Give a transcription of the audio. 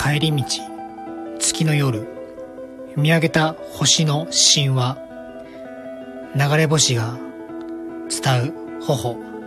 帰り道月の夜見上げた星の神話流れ星が伝う頬。